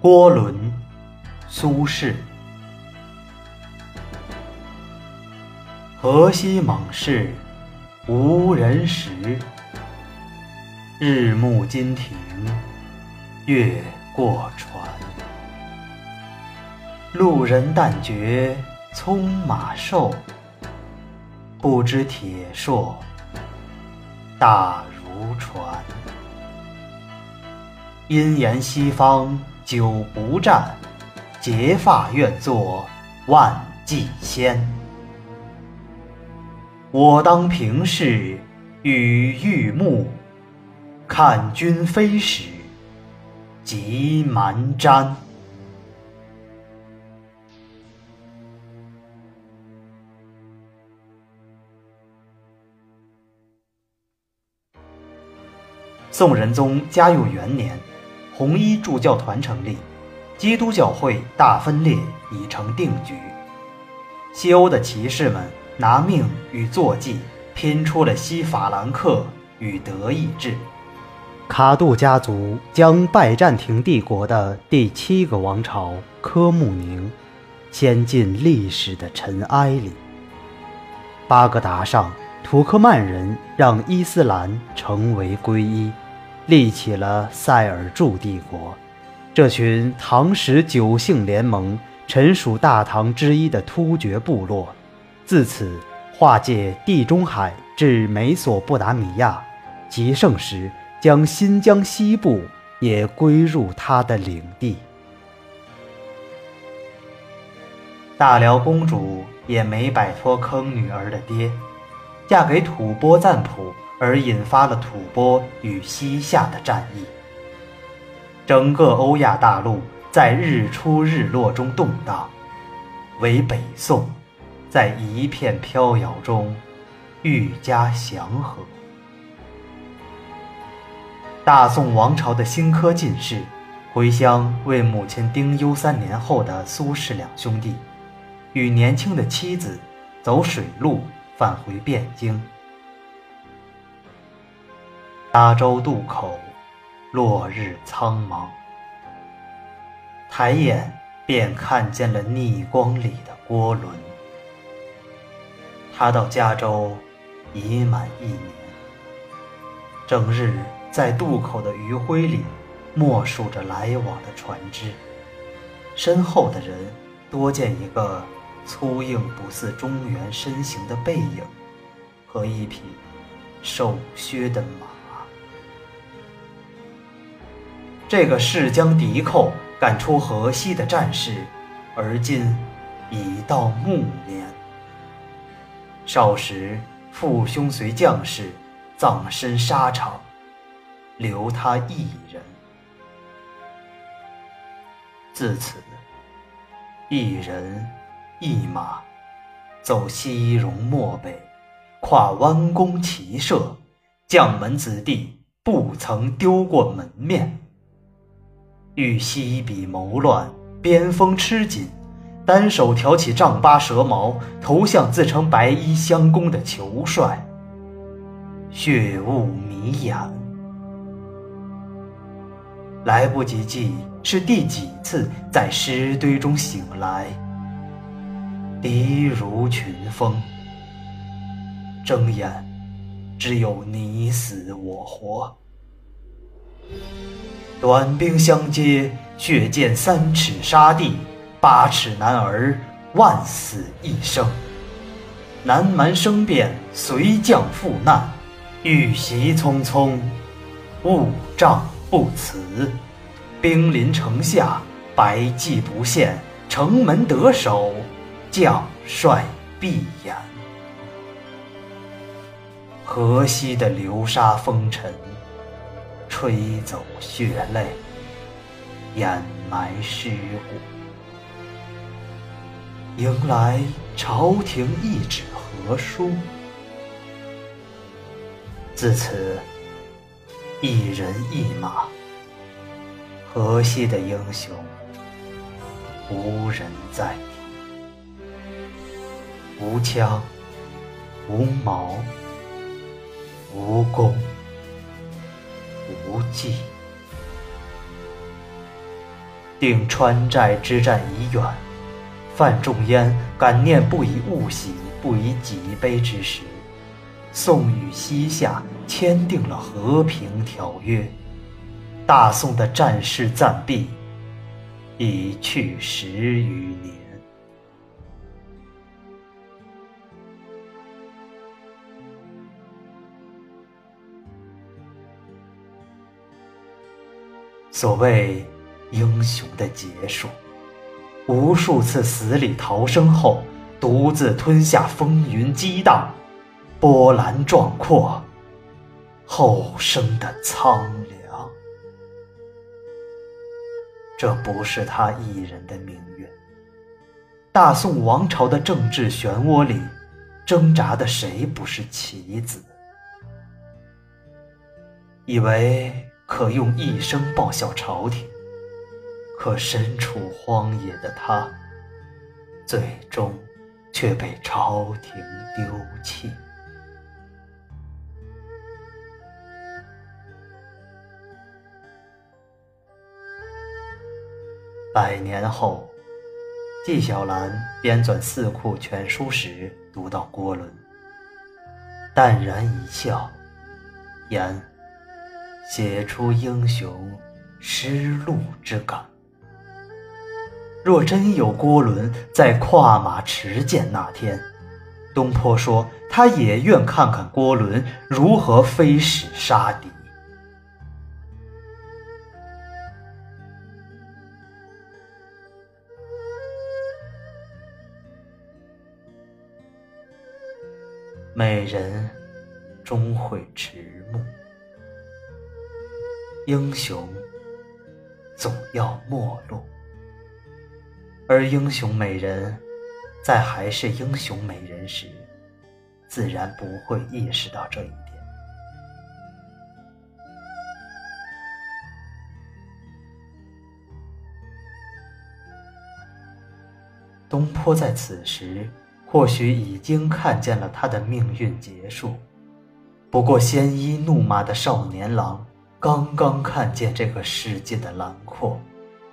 郭伦，苏轼。河西猛士无人识，日暮金庭月过船。路人但觉匆马瘦，不知铁硕大如船。因言西方久不战，结发愿作万骑仙。我当平视与玉木，看君飞时即蛮毡。宋仁宗嘉佑元年，红衣助教团成立，基督教会大分裂已成定局。西欧的骑士们。拿命与坐骑拼出了西法兰克与德意志，卡杜家族将拜占庭帝国的第七个王朝科穆宁掀进历史的尘埃里。巴格达上，土克曼人让伊斯兰成为皈依，立起了塞尔柱帝国。这群唐时九姓联盟、臣属大唐之一的突厥部落。自此，划界地中海至美索不达米亚，极盛时将新疆西部也归入他的领地。大辽公主也没摆脱坑女儿的爹，嫁给吐蕃赞普，而引发了吐蕃与西夏的战役。整个欧亚大陆在日出日落中动荡，唯北宋。在一片飘摇中，愈加祥和。大宋王朝的新科进士回乡为母亲丁忧三年后的苏轼两兄弟，与年轻的妻子走水路返回汴京。加州渡口，落日苍茫，抬眼便看见了逆光里的郭伦。他到加州已满一年，整日在渡口的余晖里默数着来往的船只，身后的人多见一个粗硬不似中原身形的背影和一匹瘦削的马。这个誓将敌寇赶出河西的战士，而今已到暮年。少时，父兄随将士葬身沙场，留他一人。自此，一人一马，走西戎漠北，跨弯弓骑射，将门子弟不曾丢过门面。欲西比谋乱，边锋吃紧。单手挑起丈八蛇矛，投向自称白衣相公的裘帅。血雾迷眼，来不及记是第几次在尸堆中醒来。敌如群峰，睁眼只有你死我活。短兵相接，血溅三尺沙地。八尺男儿万死一生，南蛮生变随将赴难，遇袭匆匆，误帐不辞。兵临城下，百计不现，城门得守，将帅闭眼。河西的流沙风尘，吹走血泪，掩埋尸骨。迎来朝廷一纸和书，自此一人一马，河西的英雄无人再提，无枪，无矛，无弓，无计。定川寨之战已远，范仲淹感念不以物喜，不以己悲之时，宋与西夏签订了和平条约。大宋的战事暂毕，已去十余年。所谓英雄的结束，无数次死里逃生后，独自吞下风云激荡、波澜壮阔、后生的苍凉。这不是他一人的命运。大宋王朝的政治漩涡里，挣扎的谁不是棋子？以为。可用一生报效朝廷，可身处荒野的他，最终却被朝廷丢弃。百年后，纪晓岚编纂《四库全书》时，读到郭伦，淡然一笑，言。写出英雄失路之感。若真有郭伦在跨马持剑那天，东坡说他也愿看看郭伦如何飞矢杀敌。美人终会迟暮。英雄总要末路，而英雄美人在还是英雄美人时，自然不会意识到这一点。东坡在此时或许已经看见了他的命运结束，不过鲜衣怒马的少年郎。刚刚看见这个世界的辽阔，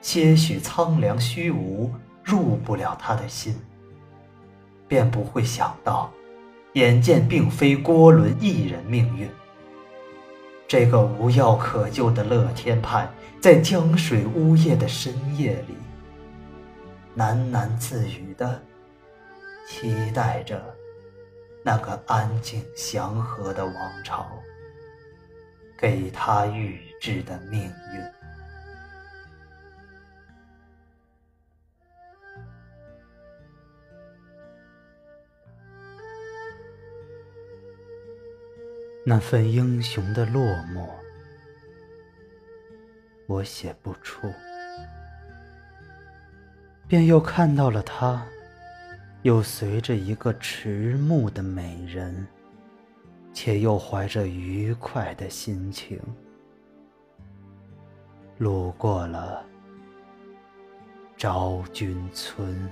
些许苍凉虚无入不了他的心，便不会想到，眼见并非郭伦一人命运。这个无药可救的乐天派，在江水呜咽的深夜里，喃喃自语的，期待着那个安静祥和的王朝。给他预知的命运。那份英雄的落寞，我写不出，便又看到了他，又随着一个迟暮的美人。且又怀着愉快的心情，路过了昭君村。